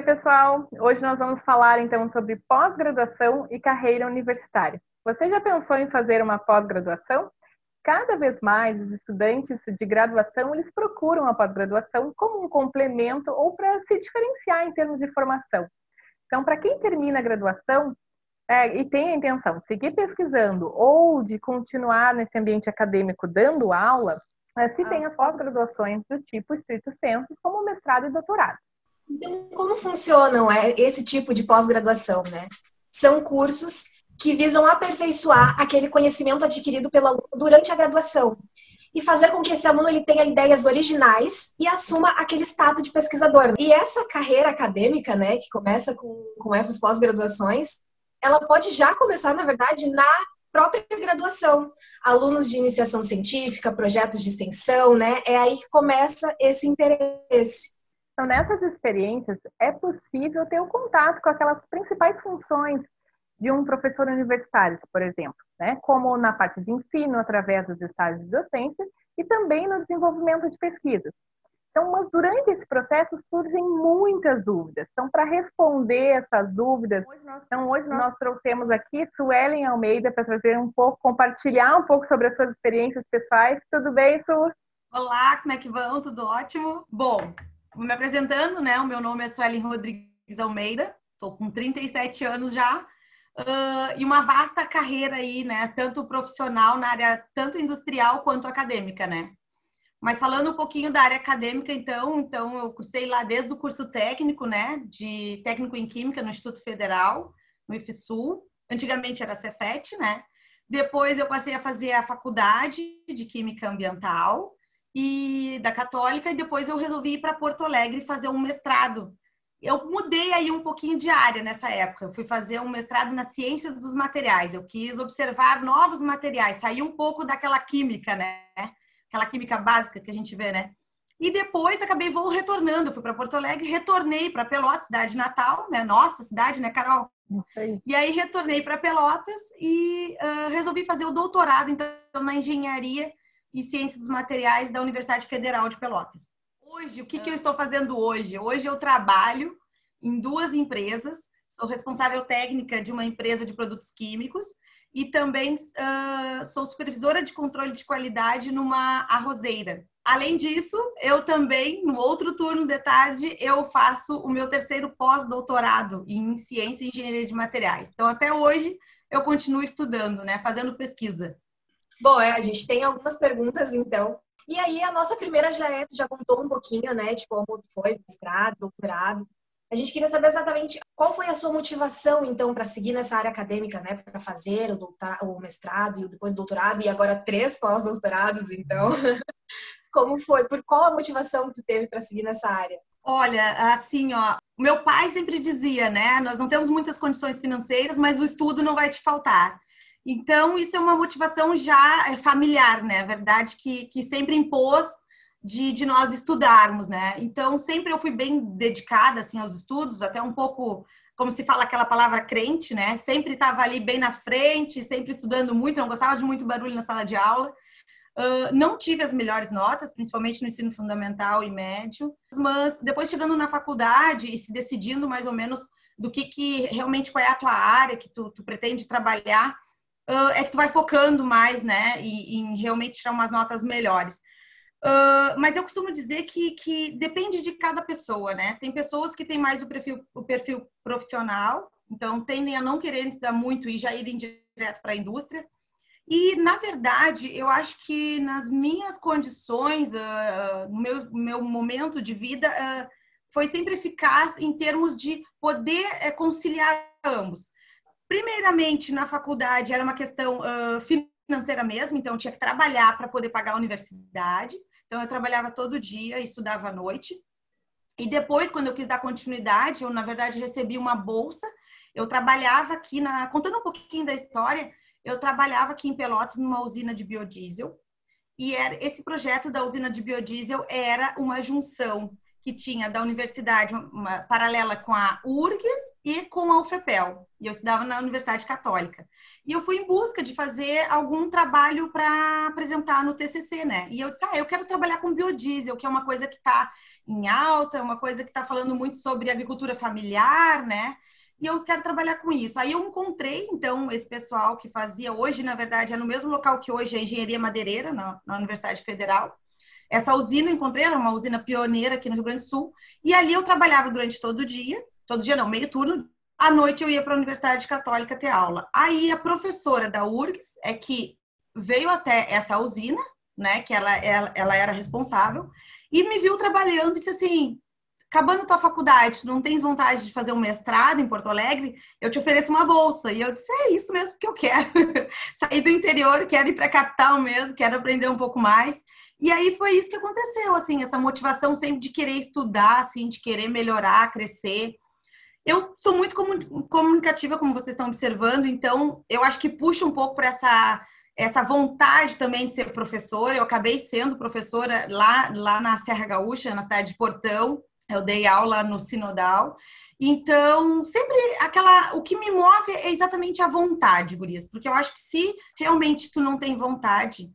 Oi, pessoal! Hoje nós vamos falar então sobre pós-graduação e carreira universitária. Você já pensou em fazer uma pós-graduação? Cada vez mais os estudantes de graduação eles procuram a pós-graduação como um complemento ou para se diferenciar em termos de formação. Então, para quem termina a graduação é, e tem a intenção de seguir pesquisando ou de continuar nesse ambiente acadêmico dando aula, é, se tem as pós-graduações do tipo estrito senso, como mestrado e doutorado. Então, como funcionam é, esse tipo de pós-graduação, né? São cursos que visam aperfeiçoar aquele conhecimento adquirido pelo aluno durante a graduação e fazer com que esse aluno ele tenha ideias originais e assuma aquele status de pesquisador. E essa carreira acadêmica, né, que começa com, com essas pós-graduações, ela pode já começar, na verdade, na própria graduação. Alunos de iniciação científica, projetos de extensão, né, é aí que começa esse interesse. Então, nessas experiências, é possível ter o um contato com aquelas principais funções de um professor universitário, por exemplo, né? como na parte de ensino, através dos estágios de docência, e também no desenvolvimento de pesquisas. Então, mas durante esse processo surgem muitas dúvidas. Então, para responder essas dúvidas, hoje nós, então, hoje nós trouxemos aqui Suelen Almeida para trazer um pouco, compartilhar um pouco sobre as suas experiências pessoais. Tudo bem, Su? Olá, como é que vão? Tudo ótimo? Bom, me apresentando, né? O meu nome é Suelen Rodrigues Almeida, estou com 37 anos já, uh, e uma vasta carreira aí, né? Tanto profissional na área, tanto industrial quanto acadêmica, né? Mas falando um pouquinho da área acadêmica, então, então eu cursei lá desde o curso técnico, né? De técnico em Química no Instituto Federal, no IFSUL. Antigamente era Cefet, né? Depois eu passei a fazer a faculdade de Química Ambiental, e da Católica e depois eu resolvi ir para Porto Alegre fazer um mestrado. Eu mudei aí um pouquinho de área nessa época. Eu fui fazer um mestrado na ciência dos materiais. Eu quis observar novos materiais, sair um pouco daquela química, né? Aquela química básica que a gente vê, né? E depois acabei vou retornando, fui para Porto Alegre, retornei para Pelotas, cidade natal, né? Nossa cidade, né, Carol? E aí retornei para Pelotas e uh, resolvi fazer o doutorado então na engenharia e Ciências dos Materiais da Universidade Federal de Pelotas. Hoje, o que, que eu estou fazendo hoje? Hoje eu trabalho em duas empresas, sou responsável técnica de uma empresa de produtos químicos e também uh, sou supervisora de controle de qualidade numa arrozeira. Além disso, eu também, no outro turno de tarde, eu faço o meu terceiro pós-doutorado em ciência e engenharia de materiais. Então, até hoje, eu continuo estudando, né, fazendo pesquisa. Bom, é, a gente tem algumas perguntas, então. E aí, a nossa primeira já é, tu já contou um pouquinho, né, de como foi, mestrado, doutorado. A gente queria saber exatamente qual foi a sua motivação, então, para seguir nessa área acadêmica, né, para fazer o, doutor, o mestrado e depois o doutorado, e agora três pós-doutorados, então. Como foi? Por qual a motivação que tu teve para seguir nessa área? Olha, assim, ó, meu pai sempre dizia, né, nós não temos muitas condições financeiras, mas o estudo não vai te faltar. Então, isso é uma motivação já é, familiar, né? A verdade que, que sempre impôs de, de nós estudarmos, né? Então, sempre eu fui bem dedicada, assim, aos estudos, até um pouco, como se fala aquela palavra crente, né? Sempre estava ali bem na frente, sempre estudando muito, não gostava de muito barulho na sala de aula. Uh, não tive as melhores notas, principalmente no ensino fundamental e médio, mas depois chegando na faculdade e se decidindo mais ou menos do que, que realmente qual é a tua área que tu, tu pretende trabalhar, uh, é que tu vai focando mais, né, em, em realmente tirar umas notas melhores. Uh, mas eu costumo dizer que, que depende de cada pessoa, né? Tem pessoas que têm mais o perfil, o perfil profissional, então tendem a não querer estudar muito e já irem direto para a indústria. E, na verdade, eu acho que nas minhas condições, uh, no meu, meu momento de vida, uh, foi sempre eficaz em termos de poder uh, conciliar ambos. Primeiramente, na faculdade era uma questão uh, financeira mesmo, então tinha que trabalhar para poder pagar a universidade. Então eu trabalhava todo dia e estudava à noite. E depois, quando eu quis dar continuidade, eu na verdade recebi uma bolsa. Eu trabalhava aqui na, contando um pouquinho da história, eu trabalhava aqui em Pelotas numa usina de biodiesel. E era esse projeto da usina de biodiesel era uma junção que tinha da universidade uma paralela com a URGS e com a UFEPEL. E eu estudava na Universidade Católica. E eu fui em busca de fazer algum trabalho para apresentar no TCC, né? E eu disse, ah, eu quero trabalhar com biodiesel, que é uma coisa que está em alta, é uma coisa que está falando muito sobre agricultura familiar, né? E eu quero trabalhar com isso. Aí eu encontrei, então, esse pessoal que fazia hoje, na verdade, é no mesmo local que hoje é a Engenharia Madeireira, na, na Universidade Federal. Essa usina encontrei, era uma usina pioneira aqui no Rio Grande do Sul. E ali eu trabalhava durante todo o dia, todo dia não, meio turno. À noite eu ia para a Universidade Católica ter aula. Aí a professora da URGS é que veio até essa usina, né, que ela, ela, ela era responsável, e me viu trabalhando e disse assim: acabando tua faculdade, tu não tens vontade de fazer um mestrado em Porto Alegre, eu te ofereço uma bolsa. E eu disse, é isso mesmo que eu quero. Sair do interior, quero ir para a capital mesmo, quero aprender um pouco mais. E aí foi isso que aconteceu, assim, essa motivação sempre de querer estudar, assim, de querer melhorar, crescer. Eu sou muito comunicativa, como vocês estão observando, então eu acho que puxa um pouco para essa essa vontade também de ser professora. Eu acabei sendo professora lá, lá na Serra Gaúcha, na cidade de Portão. Eu dei aula no Sinodal. Então, sempre aquela. O que me move é exatamente a vontade, Gurias, porque eu acho que se realmente tu não tem vontade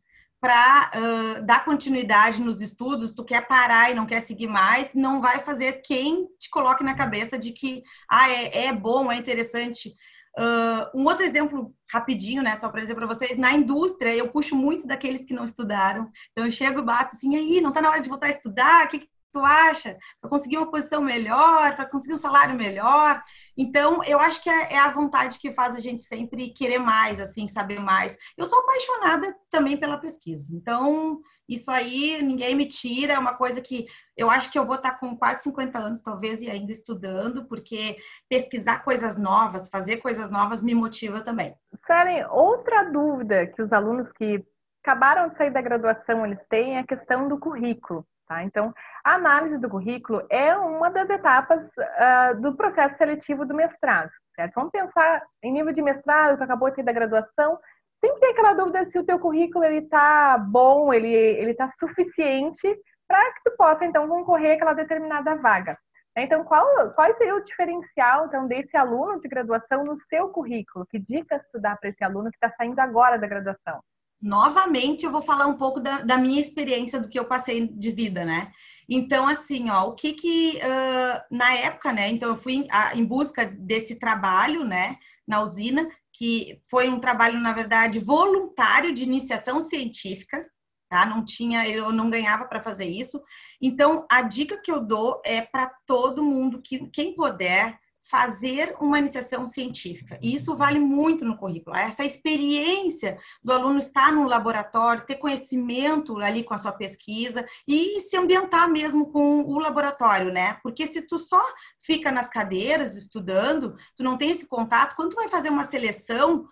para uh, dar continuidade nos estudos, tu quer parar e não quer seguir mais, não vai fazer quem te coloque na cabeça de que ah, é, é bom, é interessante. Uh, um outro exemplo rapidinho, né, só para dizer para vocês, na indústria eu puxo muito daqueles que não estudaram. Então eu chego e bato assim, aí, não está na hora de voltar a estudar? O que, que tu acha? Para conseguir uma posição melhor, para conseguir um salário melhor. Então, eu acho que é, é, a vontade que faz a gente sempre querer mais, assim, saber mais. Eu sou apaixonada também pela pesquisa. Então, isso aí ninguém me tira, é uma coisa que eu acho que eu vou estar com quase 50 anos, talvez, e ainda estudando, porque pesquisar coisas novas, fazer coisas novas me motiva também. Saren, outra dúvida que os alunos que acabaram de sair da graduação eles têm a questão do currículo. Tá? Então, a análise do currículo é uma das etapas uh, do processo seletivo do mestrado. Certo? Vamos pensar em nível de mestrado, que acabou de ter da graduação, sempre tem aquela dúvida se o teu currículo está bom, ele está suficiente para que tu possa, então, concorrer àquela determinada vaga. Então, qual, qual seria o diferencial, então, desse aluno de graduação no seu currículo? Que dicas tu dá para esse aluno que está saindo agora da graduação? Novamente eu vou falar um pouco da, da, minha experiência do que eu passei de vida, né? Então, assim, ó, o que que uh, na época, né? Então, eu fui em, a, em, busca desse trabalho, né, na usina, que foi um trabalho, na verdade, voluntário de iniciação científica, tá? Não tinha, eu não ganhava para fazer isso. Então, a dica que eu dou é para todo mundo que quem puder fazer uma iniciação científica. E isso vale muito no currículo. Essa experiência do aluno estar no laboratório, ter conhecimento ali com a sua pesquisa e se ambientar mesmo com o laboratório, né? Porque se tu só fica nas cadeiras estudando, tu não tem esse contato, quando tu vai fazer uma seleção,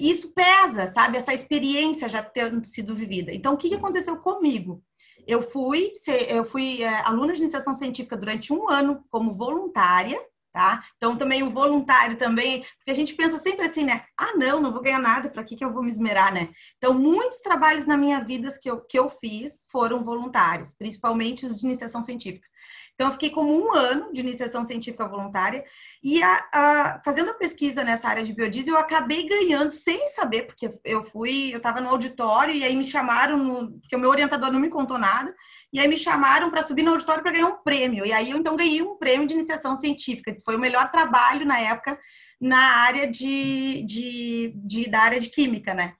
isso pesa, sabe? Essa experiência já tendo sido vivida. Então, o que aconteceu comigo? Eu fui, eu fui é, aluna de iniciação científica durante um ano como voluntária tá? Então também o voluntário também, porque a gente pensa sempre assim, né? Ah, não, não vou ganhar nada, para que que eu vou me esmerar, né? Então muitos trabalhos na minha vida que eu, que eu fiz foram voluntários, principalmente os de iniciação científica. Então, eu fiquei como um ano de iniciação científica voluntária e a, a, fazendo a pesquisa nessa área de biodiesel, eu acabei ganhando sem saber, porque eu fui, eu estava no auditório e aí me chamaram, no, porque o meu orientador não me contou nada, e aí me chamaram para subir no auditório para ganhar um prêmio. E aí eu então ganhei um prêmio de iniciação científica, que foi o melhor trabalho na época na área de, de, de da área de química, né?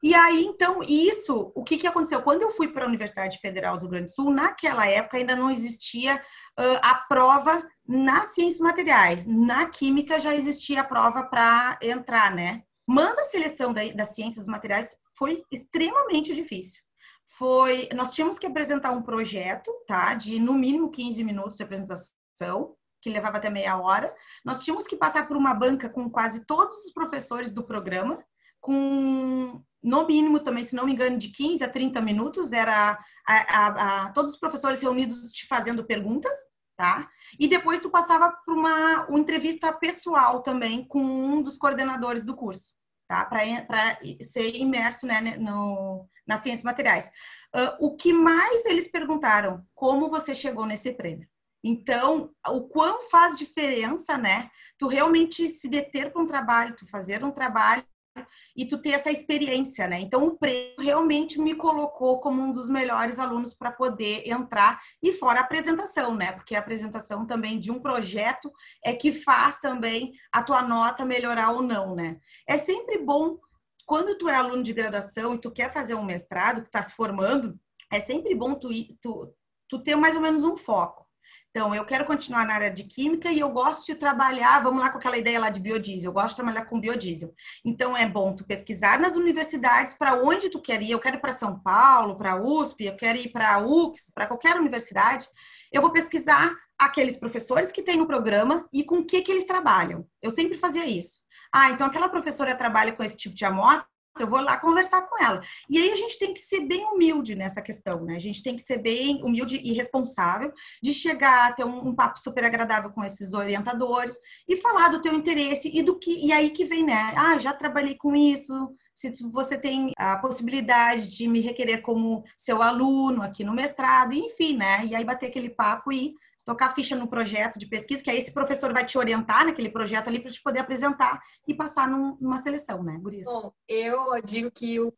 E aí, então, isso, o que, que aconteceu? Quando eu fui para a Universidade Federal do Rio Grande do Sul, naquela época ainda não existia uh, a prova nas ciências materiais. Na química já existia a prova para entrar, né? Mas a seleção da, das ciências materiais foi extremamente difícil. Foi, nós tínhamos que apresentar um projeto, tá? De no mínimo 15 minutos de apresentação, que levava até meia hora. Nós tínhamos que passar por uma banca com quase todos os professores do programa, com no mínimo também, se não me engano, de 15 a 30 minutos, era a, a, a, todos os professores reunidos te fazendo perguntas, tá? E depois tu passava por uma, uma entrevista pessoal também com um dos coordenadores do curso, tá? Para ser imerso né, no, nas ciências materiais. Uh, o que mais eles perguntaram? Como você chegou nesse prêmio? Então, o quão faz diferença, né? Tu realmente se deter para um trabalho, tu fazer um trabalho e tu ter essa experiência, né? Então o prêmio realmente me colocou como um dos melhores alunos para poder entrar e fora a apresentação, né? Porque a apresentação também de um projeto é que faz também a tua nota melhorar ou não, né? É sempre bom quando tu é aluno de graduação e tu quer fazer um mestrado, que está se formando, é sempre bom tu, tu, tu ter mais ou menos um foco. Então, eu quero continuar na área de química e eu gosto de trabalhar, vamos lá com aquela ideia lá de biodiesel, eu gosto de trabalhar com biodiesel. Então, é bom tu pesquisar nas universidades para onde tu quer ir. Eu quero ir para São Paulo, para a USP, eu quero ir para a UX, para qualquer universidade. Eu vou pesquisar aqueles professores que tem no programa e com o que, que eles trabalham. Eu sempre fazia isso. Ah, então aquela professora trabalha com esse tipo de amostra, eu vou lá conversar com ela. E aí a gente tem que ser bem humilde nessa questão, né? A gente tem que ser bem humilde e responsável de chegar a ter um, um, papo super agradável com esses orientadores e falar do teu interesse e do que e aí que vem, né? Ah, já trabalhei com isso. Se você tem a possibilidade de me requerer como seu aluno aqui no mestrado, enfim, né? E aí bater aquele papo e tocar ficha no projeto de pesquisa, que aí esse professor vai te orientar naquele projeto ali para te poder apresentar e passar num, numa seleção, né, Gurias? Bom, eu digo que o,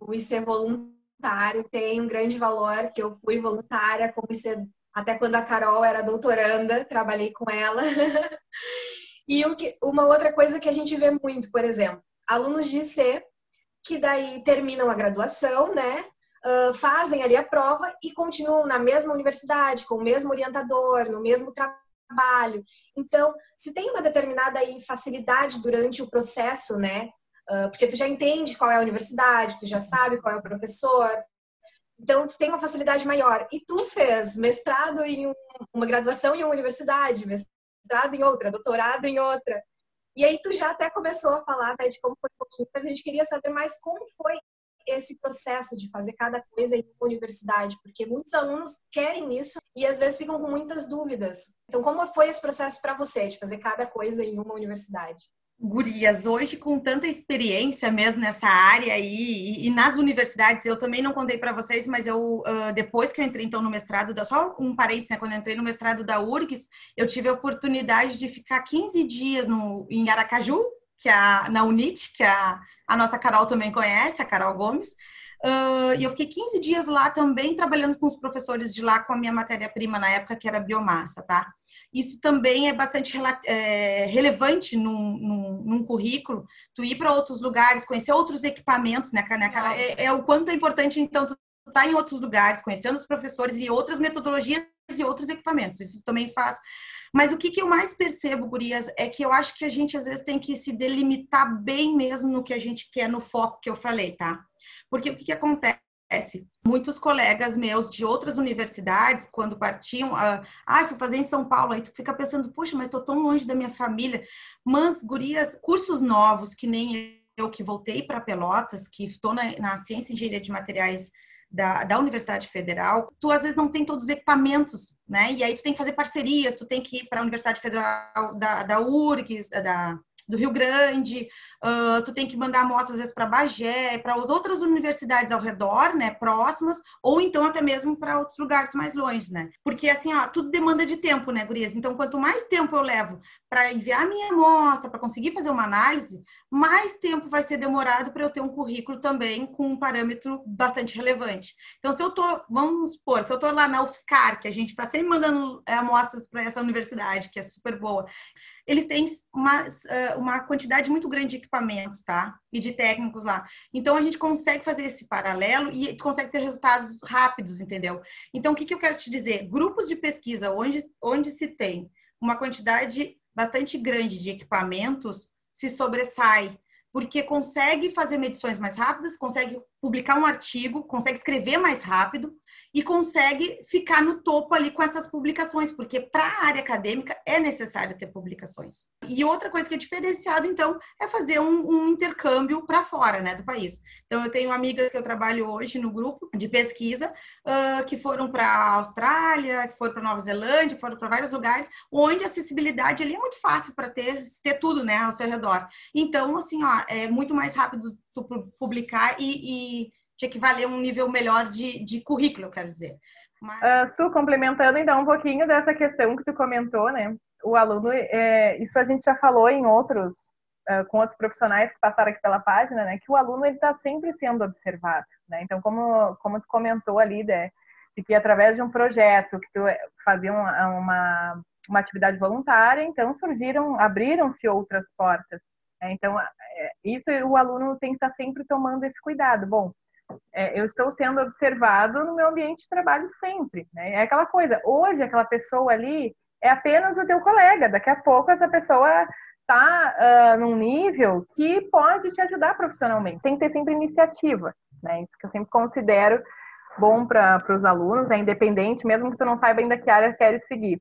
o IC voluntário tem um grande valor, que eu fui voluntária como IC, até quando a Carol era doutoranda, trabalhei com ela. e que, uma outra coisa que a gente vê muito, por exemplo, alunos de IC que daí terminam a graduação, né? Uh, fazem ali a prova e continuam na mesma universidade, com o mesmo orientador, no mesmo trabalho. Então, se tem uma determinada aí facilidade durante o processo, né? Uh, porque tu já entende qual é a universidade, tu já sabe qual é o professor, então, tu tem uma facilidade maior. E tu fez mestrado em um, uma graduação em uma universidade, mestrado em outra, doutorado em outra. E aí tu já até começou a falar né, de como foi um pouquinho, mas a gente queria saber mais como foi esse processo de fazer cada coisa em uma universidade, porque muitos alunos querem isso e às vezes ficam com muitas dúvidas. Então, como foi esse processo para você de fazer cada coisa em uma universidade? Gurias, hoje com tanta experiência mesmo nessa área aí, e, e nas universidades, eu também não contei para vocês, mas eu, uh, depois que eu entrei então no mestrado, da, só um parênteses, né, quando eu entrei no mestrado da URGS, eu tive a oportunidade de ficar 15 dias no, em Aracaju, que a, na UNIT, que a, a nossa Carol também conhece, a Carol Gomes. Uh, e eu fiquei 15 dias lá também trabalhando com os professores de lá com a minha matéria-prima na época, que era biomassa, tá? Isso também é bastante é, relevante num, num, num, currículo, tu ir para outros lugares, conhecer outros equipamentos, né, né cara? É, é, o quanto é importante, então, tu estar tá em outros lugares, conhecendo os professores e outras metodologias e outros equipamentos. Isso também faz mas o que, que eu mais percebo, Gurias, é que eu acho que a gente às vezes tem que se delimitar bem mesmo no que a gente quer, no foco que eu falei, tá? Porque o que, que acontece? Muitos colegas meus de outras universidades, quando partiam, ah, ah, fui fazer em São Paulo, aí tu fica pensando, puxa, mas estou tão longe da minha família. Mas, gurias, cursos novos, que nem eu que voltei para Pelotas, que estou na, na Ciência e Engenharia de Materiais da, da Universidade Federal, tu às vezes não tem todos os equipamentos, né? E aí tu tem que fazer parcerias, tu tem que ir para a Universidade Federal da, da URGS, da, do Rio Grande, uh, tu tem que mandar amostras às vezes para Bagé, para as outras universidades ao redor, né, próximas, ou então até mesmo para outros lugares mais longe, né? Porque assim, ó, tudo demanda de tempo, né, gurias? Então, quanto mais tempo eu levo para enviar minha amostra, para conseguir fazer uma análise, mais tempo vai ser demorado para eu ter um currículo também com um parâmetro bastante relevante. Então, se eu tô, vamos supor, se eu tô lá na UFSCar, que a gente está sempre mandando é, amostras para essa universidade, que é super boa, eles têm uma, uma quantidade muito grande de equipamentos, tá? E de técnicos lá. Então, a gente consegue fazer esse paralelo e consegue ter resultados rápidos, entendeu? Então, o que, que eu quero te dizer? Grupos de pesquisa onde, onde se tem uma quantidade bastante grande de equipamentos se sobressai, porque consegue fazer medições mais rápidas, consegue publicar um artigo, consegue escrever mais rápido e consegue ficar no topo ali com essas publicações, porque para a área acadêmica é necessário ter publicações. E outra coisa que é diferenciado, então, é fazer um, um intercâmbio para fora né, do país. Então, eu tenho amigas que eu trabalho hoje no grupo de pesquisa uh, que foram para a Austrália, que foram para Nova Zelândia, foram para vários lugares, onde a acessibilidade ali é muito fácil para ter, ter tudo né, ao seu redor. Então, assim, ó, é muito mais rápido tu publicar e, e te equivaler a um nível melhor de, de currículo, eu quero dizer. Mas... Uh, Su, complementando então um pouquinho dessa questão que tu comentou, né? O aluno, é, isso a gente já falou em outros uh, com outros profissionais que passaram aqui pela página, né, que o aluno está sempre sendo observado. Né? Então, como, como tu comentou ali, né, de que através de um projeto que tu fazia uma, uma, uma atividade voluntária, então surgiram, abriram-se outras portas. Né? Então, é, isso o aluno tem que estar sempre tomando esse cuidado. Bom, é, eu estou sendo observado no meu ambiente de trabalho sempre. Né? É aquela coisa, hoje aquela pessoa ali é apenas o teu colega, daqui a pouco essa pessoa está uh, ah, num nível que pode te ajudar profissionalmente. Tem que ter sempre iniciativa, né? Isso que eu sempre considero bom para os alunos, é independente, mesmo que tu não saiba ainda que área queres seguir.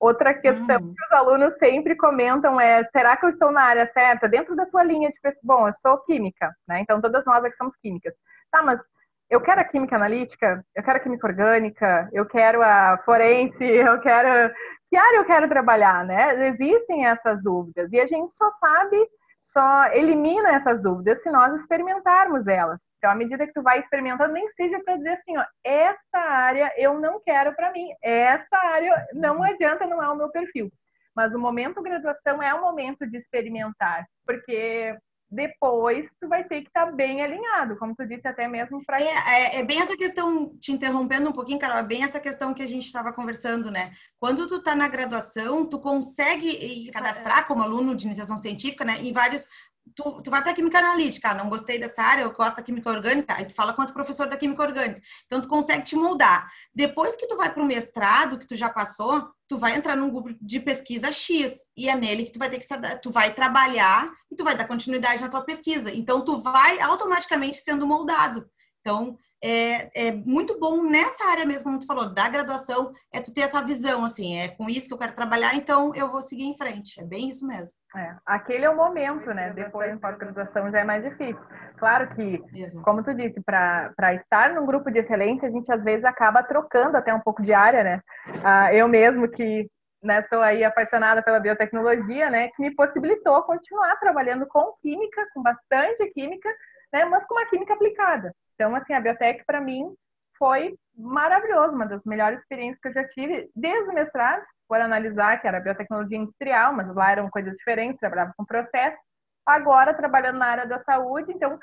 Outra questão hum. que os alunos sempre comentam é: será que eu estou na área certa? Dentro da tua linha de pesquisa. Bom, eu sou química, né? Então todas nós aqui somos químicas. Tá, mas eu quero a química analítica, eu quero a química orgânica, eu quero a forense, eu quero. Que área eu quero trabalhar, né? Existem essas dúvidas e a gente só sabe, só elimina essas dúvidas se nós experimentarmos elas. Então, à medida que tu vai experimentando, nem seja para dizer assim, ó, essa área eu não quero para mim, essa área não adianta, não é o meu perfil. Mas o momento graduação é o momento de experimentar, porque depois tu vai ter que estar tá bem alinhado, como tu disse até mesmo para é, é, é, bem essa questão, te interrompendo um pouquinho, Carol, é bem essa questão que a gente estava conversando, né? Quando tu tá na graduação, tu consegue cadastrar como aluno de iniciação científica, né, em vários tu, tu vai para química analítica, ah, não gostei dessa área, eu gosto da química orgânica, aí tu fala quanto professor da química orgânica. Então tu consegue te moldar. Depois que tu vai para o mestrado, que tu já passou, tu vai entrar num grupo de pesquisa X e é nele que tu vai ter que tu vai trabalhar e tu vai dar continuidade na tua pesquisa. Então tu vai automaticamente sendo moldado. Então, é, é, muito bom nessa área mesmo, como tu falou, da graduação, é tu ter essa visão, assim, é com isso que eu quero trabalhar, então eu vou seguir em frente. É bem isso mesmo. É, aquele é o momento, né? Depois, em pós-graduação, já é mais difícil. Claro que, Exato. como tu disse, para estar num grupo de excelência, a gente às vezes acaba trocando até um pouco de área, né? Ah, eu mesmo que né, sou aí apaixonada pela biotecnologia, né, que me possibilitou continuar trabalhando com química, com bastante química, né, mas com uma química aplicada. Então, assim, a biotech para mim foi maravilhoso, uma das melhores experiências que eu já tive desde o mestrado, por analisar que era biotecnologia industrial, mas lá eram coisas diferentes, trabalhava com processo. Agora, trabalhando na área da saúde, então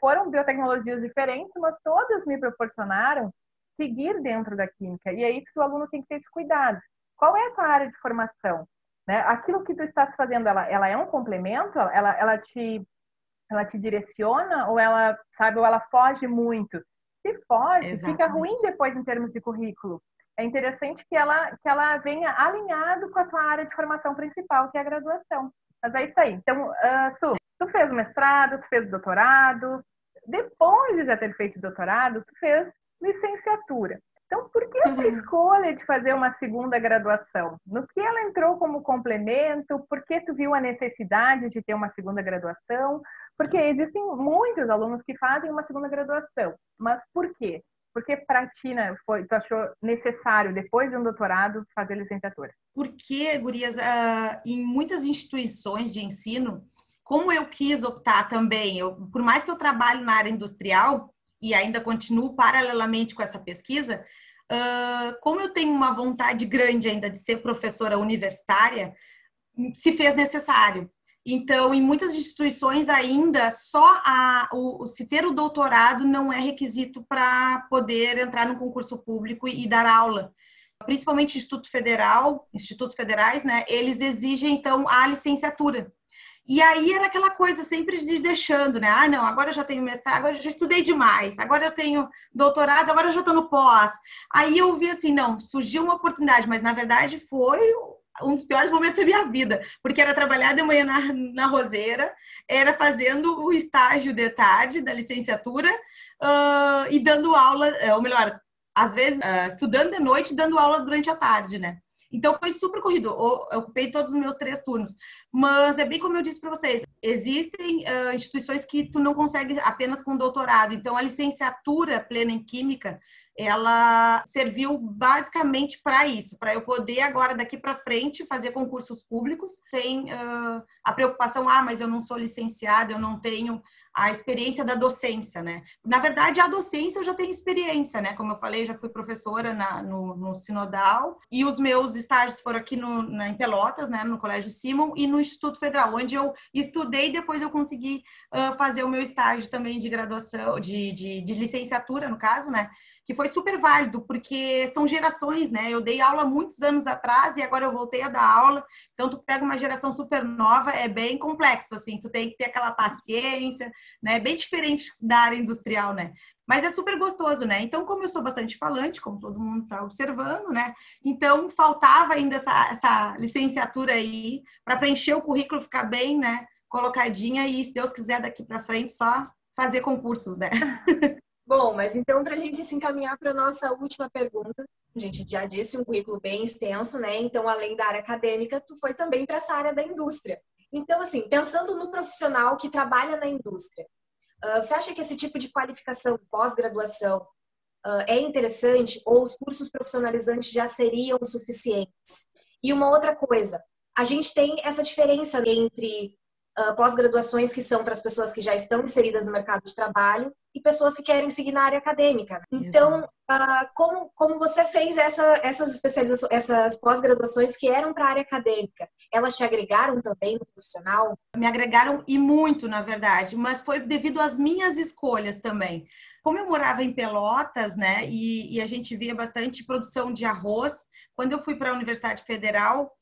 foram biotecnologias diferentes, mas todas me proporcionaram seguir dentro da química. E é isso que o aluno tem que ter esse cuidado. Qual é a tua área de formação? Né? Aquilo que tu estás fazendo, ela, ela é um complemento? Ela, ela te ela te direciona ou ela, sabe, ou ela foge muito. Se foge, Exatamente. fica ruim depois em termos de currículo. É interessante que ela, que ela venha alinhado com a tua área de formação principal, que é a graduação. Mas é isso aí. Então, uh, tu, tu fez o mestrado, tu fez o doutorado. Depois de já ter feito o doutorado, tu fez licenciatura. Então, por que essa uhum. escolha de fazer uma segunda graduação? No que ela entrou como complemento? Por que tu viu a necessidade de ter uma segunda graduação? Porque existem muitos alunos que fazem uma segunda graduação. Mas por quê? Porque para ti, né, foi, tu achou necessário, depois de um doutorado, fazer licenciatura? Porque, Gurias, uh, em muitas instituições de ensino, como eu quis optar também, eu, por mais que eu trabalhe na área industrial e ainda continuo paralelamente com essa pesquisa, uh, como eu tenho uma vontade grande ainda de ser professora universitária, se fez necessário. Então, em muitas instituições ainda só a, o, se ter o doutorado não é requisito para poder entrar no concurso público e, e dar aula. Principalmente Instituto Federal, institutos federais, né? Eles exigem então a licenciatura. E aí era aquela coisa sempre de deixando, né? Ah, não, agora eu já tenho mestrado, agora eu já estudei demais, agora eu tenho doutorado, agora eu já estou no pós. Aí eu vi assim, não, surgiu uma oportunidade, mas na verdade foi um dos piores momentos da minha vida, porque era trabalhar de manhã na, na roseira, era fazendo o estágio de tarde da licenciatura uh, e dando aula, eh, ou melhor, às vezes uh, estudando de noite e dando aula durante a tarde, né? Então foi super corrido. Eu ocupei todos os meus três turnos. Mas é bem como eu disse para vocês: existem uh, instituições que tu não consegue apenas com doutorado. Então a licenciatura plena em química ela serviu basicamente para isso, para eu poder agora daqui para frente fazer concursos públicos sem uh, a preocupação, ah, mas eu não sou licenciada, eu não tenho a experiência da docência, né? Na verdade, a docência eu já tenho experiência, né? Como eu falei, já fui professora na, no, no, Sinodal e os meus estágios foram aqui no, na, em Pelotas, né? No Colégio Simon e no Instituto Federal, onde eu estudei e depois eu consegui uh, fazer o meu estágio também de graduação, de, de, de licenciatura, no caso, né? Que foi super válido, porque são gerações, né? Eu dei aula muitos anos atrás e agora eu voltei a dar aula. Então, tu pega uma geração super nova, é bem complexo, assim, tu tem que ter aquela paciência, né? Bem diferente da área industrial, né? Mas é super gostoso, né? Então, como eu sou bastante falante, como todo mundo está observando, né? Então, faltava ainda essa, essa licenciatura aí para preencher o currículo, ficar bem, né? Colocadinha e, se Deus quiser, daqui para frente, só fazer concursos, né? Bom, mas então, para a gente se encaminhar para a nossa última pergunta, a gente já disse um currículo bem extenso, né? Então, além da área acadêmica, tu foi também para essa área da indústria. Então, assim, pensando no profissional que trabalha na indústria, uh, você acha que esse tipo de qualificação pós-graduação uh, é interessante ou os cursos profissionalizantes já seriam suficientes? E uma outra coisa, a gente tem essa diferença entre uh, pós-graduações que são para as pessoas que já estão inseridas no mercado de trabalho e pessoas que querem seguir na área acadêmica. Então, uh, como, como você fez essa, essas especializações, essas pós-graduações que eram para a área acadêmica, elas te agregaram também no profissional? Me agregaram e muito, na verdade, mas foi devido às minhas escolhas também. Como eu morava em Pelotas, né, e, e a gente via bastante produção de arroz, quando eu fui para a Universidade Federal,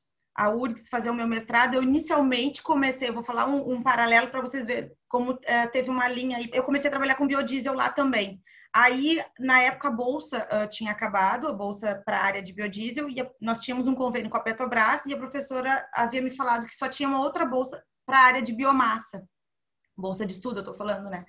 a URGS fazer o meu mestrado, eu inicialmente comecei, eu vou falar um, um paralelo para vocês verem como é, teve uma linha aí. Eu comecei a trabalhar com biodiesel lá também. Aí, na época, a bolsa uh, tinha acabado, a bolsa para a área de biodiesel, e a, nós tínhamos um convênio com a Petrobras, e a professora havia me falado que só tinha uma outra bolsa para a área de biomassa. Bolsa de estudo, eu estou falando, né?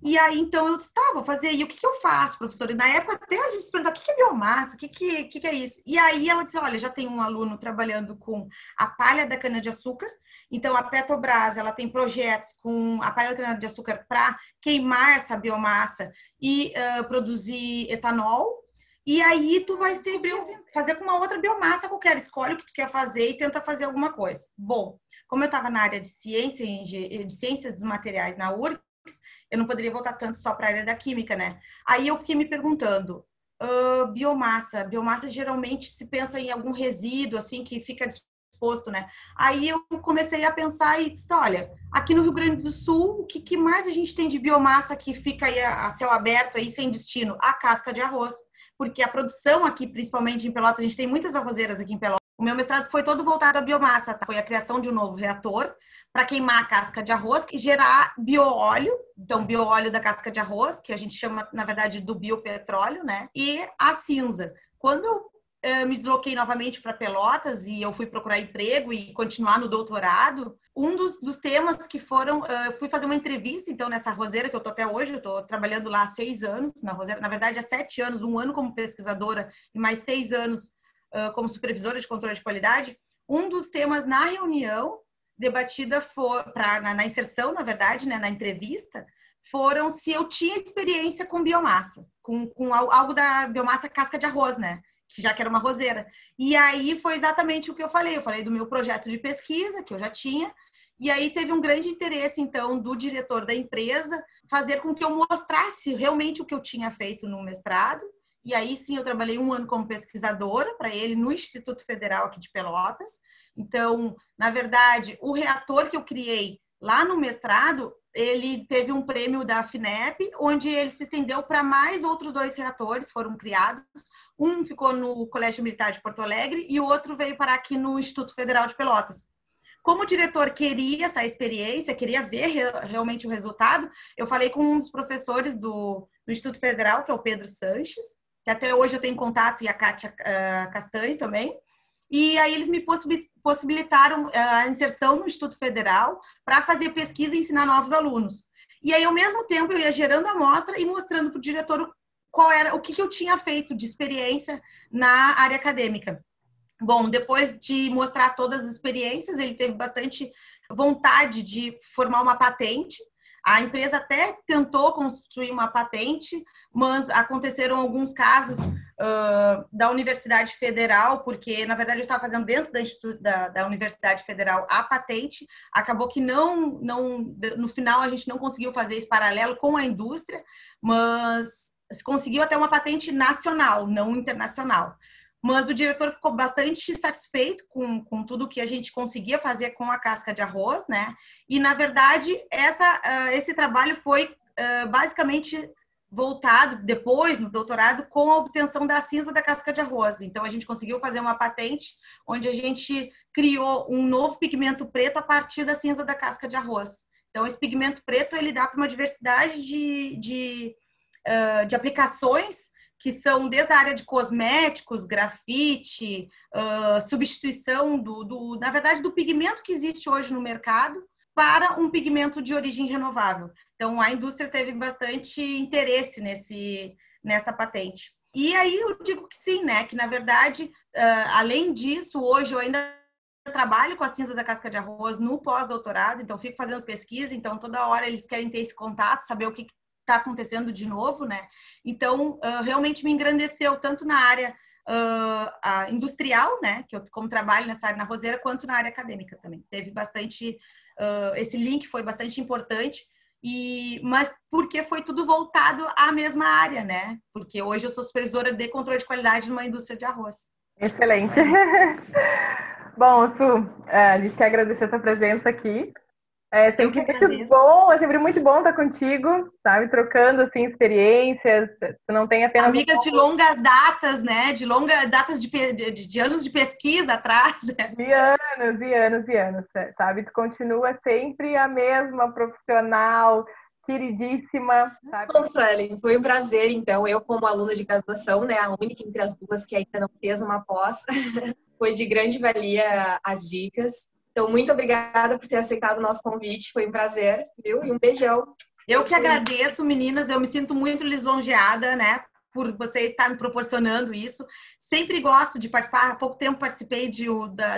E aí, então, eu disse, tá, vou fazer. E o que, que eu faço, professora? E na época, até a gente se perguntou, o que, que é biomassa? O que, que, que, que é isso? E aí, ela disse, olha, já tem um aluno trabalhando com a palha da cana-de-açúcar. Então, a Petrobras, ela tem projetos com a palha da cana-de-açúcar para queimar essa biomassa e uh, produzir etanol. E aí, tu vai ter, fazer com uma outra biomassa qualquer. Escolhe o que tu quer fazer e tenta fazer alguma coisa. Bom, como eu estava na área de ciência, de ciências dos materiais na URGS, eu não poderia voltar tanto só para a área da química, né? Aí eu fiquei me perguntando, uh, biomassa, biomassa geralmente se pensa em algum resíduo, assim, que fica disposto, né? Aí eu comecei a pensar e disse, olha, aqui no Rio Grande do Sul, o que, que mais a gente tem de biomassa que fica aí a, a céu aberto, aí sem destino? A casca de arroz. Porque a produção aqui, principalmente em Pelotas, a gente tem muitas arrozeiras aqui em Pelotas, o meu mestrado foi todo voltado à biomassa, tá? foi a criação de um novo reator para queimar a casca de arroz e gerar bioóleo, então bioóleo da casca de arroz, que a gente chama, na verdade, do biopetróleo, né? E a cinza. Quando eu eh, me desloquei novamente para Pelotas e eu fui procurar emprego e continuar no doutorado, um dos, dos temas que foram, uh, fui fazer uma entrevista, então, nessa roseira que eu tô até hoje, eu tô trabalhando lá há seis anos, na roseira, na verdade, há sete anos, um ano como pesquisadora e mais seis anos como supervisora de controle de qualidade, um dos temas na reunião debatida for, pra, na, na, inserção, na verdade, né, na entrevista, foram se eu tinha experiência com biomassa, com, com algo da biomassa casca de arroz, né? Que já que era uma roseira. E aí foi exatamente o que eu falei. Eu falei do meu projeto de pesquisa, que eu já tinha, e aí teve um grande interesse, então, do diretor da empresa fazer com que eu mostrasse realmente o que eu tinha feito no mestrado e aí sim eu trabalhei um ano como pesquisadora para ele no Instituto Federal aqui de Pelotas. Então, na verdade, o reator que eu criei lá no mestrado, ele teve um prêmio da FINEP, onde ele se estendeu para mais outros dois reatores, foram criados. Um ficou no Colégio Militar de Porto Alegre e o outro veio parar aqui no Instituto Federal de Pelotas. Como o diretor queria essa experiência, queria ver realmente o resultado, eu falei com um dos professores do, do Instituto Federal, que é o Pedro Sanches, que até hoje eu tenho contato, e a Kátia uh, Castanho também. E aí eles me possibilitaram ah, a inserção no Instituto Federal para fazer pesquisa e ensinar novos alunos. E aí, ao mesmo tempo, eu ia gerando a amostra e mostrando para o diretor qual era o que, que eu tinha feito de experiência na área acadêmica. Bom, depois de mostrar todas as experiências, ele teve bastante vontade de formar uma patente A empresa até tentou construir uma patente, mas aconteceram alguns casos uh, da Universidade Federal, porque na verdade eu estava fazendo dentro da, da, da, Universidade Federal a patente, acabou que não, não, no final a gente não conseguiu fazer esse paralelo com a indústria, mas conseguiu até uma patente nacional, não internacional. Mas o diretor ficou bastante satisfeito com, com tudo que a gente conseguia fazer com a casca de arroz, né? E, na verdade, essa, uh, esse trabalho foi uh, basicamente voltado depois no doutorado com a obtenção da cinza da casca de arroz. Então a gente conseguiu fazer uma patente onde a gente criou um novo pigmento preto a partir da cinza da casca de arroz. Então esse pigmento preto ele dá para uma diversidade de, de, uh, de, aplicações que são desde a área de cosméticos, grafite, uh, substituição do, do, na verdade, do pigmento que existe hoje no mercado para um pigmento de origem renovável. Então, a indústria teve bastante interesse nesse, nessa patente. E aí eu digo que sim, né? Que na verdade, uh, além disso, hoje eu ainda trabalho com a cinza da casca de arroz no pós-doutorado, então fico fazendo pesquisa, então toda hora eles querem ter esse contato, saber o que está acontecendo de novo, né? Então, uh, realmente me engrandeceu tanto na área uh, industrial, né? Que eu como trabalho nessa área na roseira, quanto na área acadêmica também. Teve bastante uh, esse link foi bastante importante. E, mas porque foi tudo voltado à mesma área, né? Porque hoje eu sou supervisora de controle de qualidade numa indústria de arroz. Excelente. Bom, Su, é, a gente quer agradecer a sua presença aqui. É sempre muito bom, é sempre muito bom estar contigo, sabe? Trocando assim experiências. Tu não tem apenas amigas de longas datas, né? De longas datas de, de, de, anos de pesquisa atrás, né? De anos e anos e anos, sabe? Tu continua sempre a mesma profissional, queridíssima. Sabe? Bom, Suelen, foi um prazer, então, eu como aluna de graduação, né, a única entre as duas que ainda não fez uma pós, foi de grande valia as dicas. Então, muito obrigada por ter aceitado o nosso convite. Foi um prazer, viu? E um beijão. Eu que agradeço, meninas. Eu me sinto muito lisonjeada, né? Por você estar me proporcionando isso. Sempre gosto de participar. Há pouco tempo participei de,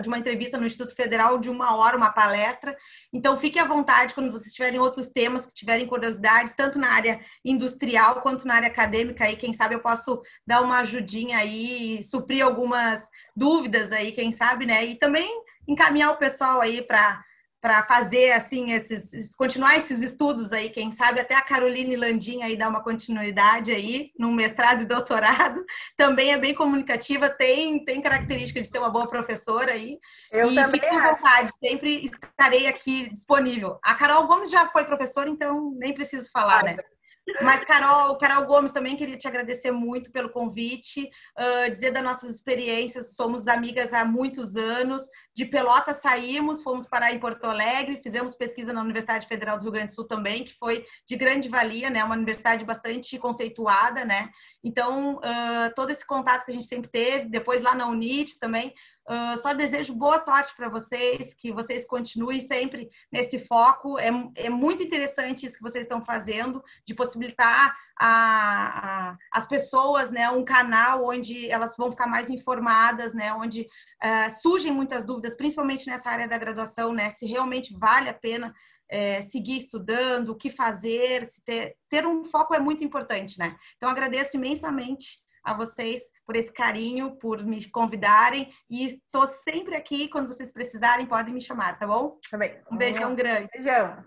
de uma entrevista no Instituto Federal de uma hora, uma palestra. Então, fique à vontade quando vocês tiverem outros temas que tiverem curiosidades, tanto na área industrial quanto na área acadêmica. Aí, quem sabe eu posso dar uma ajudinha aí, suprir algumas dúvidas aí, quem sabe, né? E também encaminhar o pessoal aí para para fazer assim esses continuar esses estudos aí, quem sabe até a Caroline Landim aí dar uma continuidade aí no mestrado e doutorado, também é bem comunicativa, tem tem característica de ser uma boa professora aí. Eu e também fique à vontade, sempre estarei aqui disponível. A Carol Gomes já foi professora, então nem preciso falar, né? Nossa. né? Mas, Carol, Carol Gomes, também queria te agradecer muito pelo convite, uh, dizer das nossas experiências, somos amigas há muitos anos, de Pelota saímos, fomos parar em Porto Alegre, fizemos pesquisa na Universidade Federal do Rio Grande do Sul também, que foi de grande valia, né, uma universidade bastante conceituada, né, então, uh, todo esse contato que a gente sempre teve, depois lá na UNIT também, Uh, só desejo boa sorte para vocês, que vocês continuem sempre nesse foco. É, é muito interessante isso que vocês estão fazendo, de possibilitar a, a, as pessoas né, um canal onde elas vão ficar mais informadas, né, onde uh, surgem muitas dúvidas, principalmente nessa área da graduação, né, se realmente vale a pena é, seguir estudando, o que fazer, ter, ter um foco é muito importante, né? Então, agradeço imensamente a vocês por esse carinho, por me convidarem e estou sempre aqui quando vocês precisarem, podem me chamar, tá bom? Tá bem. Um beijão grande. Beijão.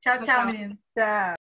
Tchau, tchau, tchau. menino. Tchau.